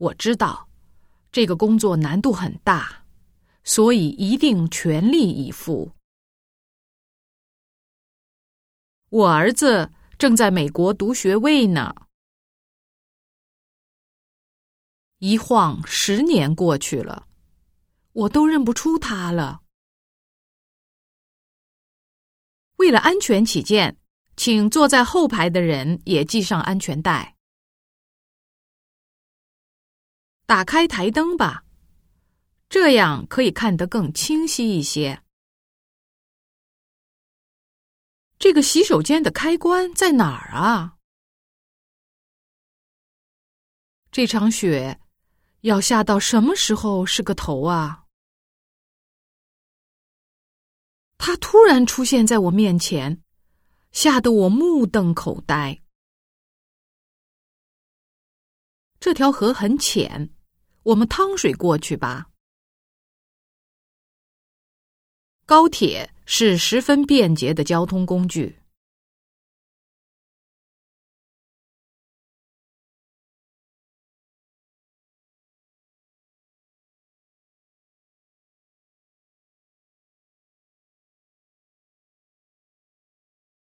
我知道这个工作难度很大，所以一定全力以赴。我儿子正在美国读学位呢。一晃十年过去了，我都认不出他了。为了安全起见，请坐在后排的人也系上安全带。打开台灯吧，这样可以看得更清晰一些。这个洗手间的开关在哪儿啊？这场雪要下到什么时候是个头啊？它突然出现在我面前，吓得我目瞪口呆。这条河很浅，我们趟水过去吧。高铁是十分便捷的交通工具。